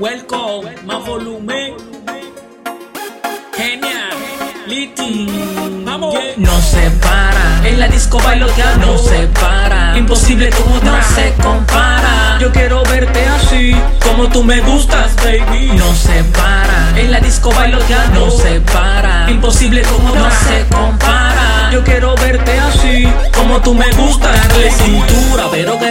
Welcome, más volumen. Genial, Liti, vamos. No se para, en la disco bailoteando no se para. Imposible como no se compara. Yo quiero verte así, como tú me gustas, baby. No se para, en la disco bailoteando no se para. Imposible como no se compara. Yo quiero verte así, como tú me gustas. Darle cintura, pero qué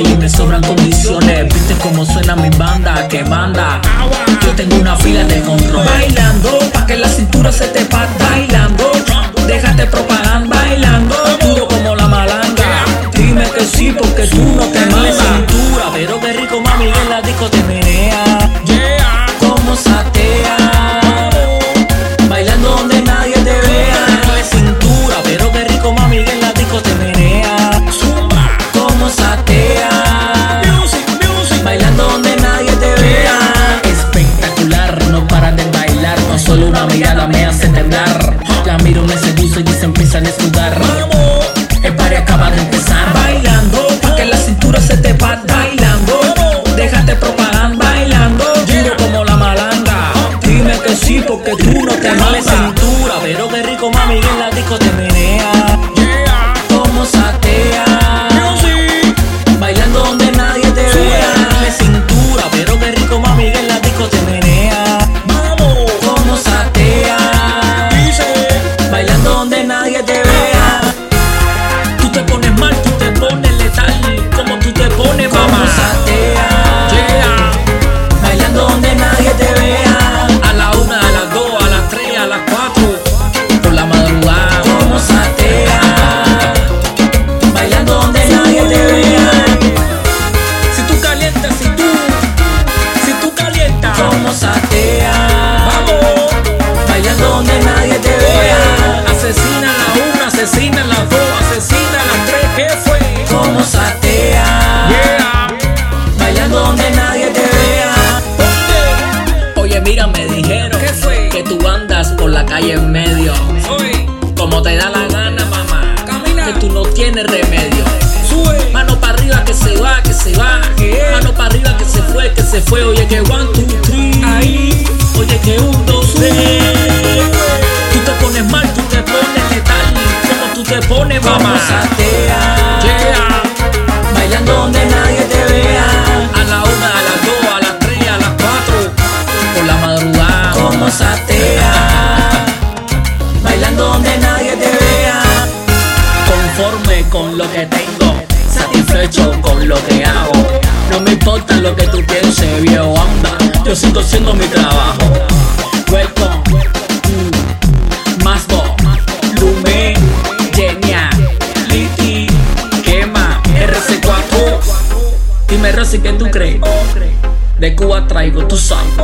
y me sobran condiciones. Viste cómo suena mi banda, que agua. Yo tengo una fila de control. Bailando, pa' que la cintura se te parta Bailando, sí porque tú no te males cintura Pero qué rico mami en la disco te menea satea Vamos, Bailando donde nadie te vea asesina la una, asesina las dos, asesina las tres. ¿Qué fue? Como satea Yeah. Bailando donde nadie te vea. Oye, mira, me dijeron ¿Qué fue? que tú andas por la calle en medio, Soy, como te da la gana, mamá. Camina. Que tú no tienes remedio. sube. Mano para arriba que se va, que se va. Mano para arriba que se fue, que se fue. Oye, que one, two. Ahí. Oye, que un, dos. Tú te pones mal, tú te pones letal. Como tú te pones, mamá. Satea. Yeah. Bailando donde nadie te vea. A la una, a las dos, a las tres, a las cuatro. Por la madrugada. Como satea. Bailando donde nadie te vea. Conforme con lo que tengo. Satisfecho con lo que hago. No me importa lo que tú pienses, viejo anda. Yo sigo haciendo mi trabajo. Welcome. Mm. Masbo. Lume. Genia. Liti. Quema. RC4. Dime, Rosy, ¿qué tú crees? De Cuba traigo, tú sabes.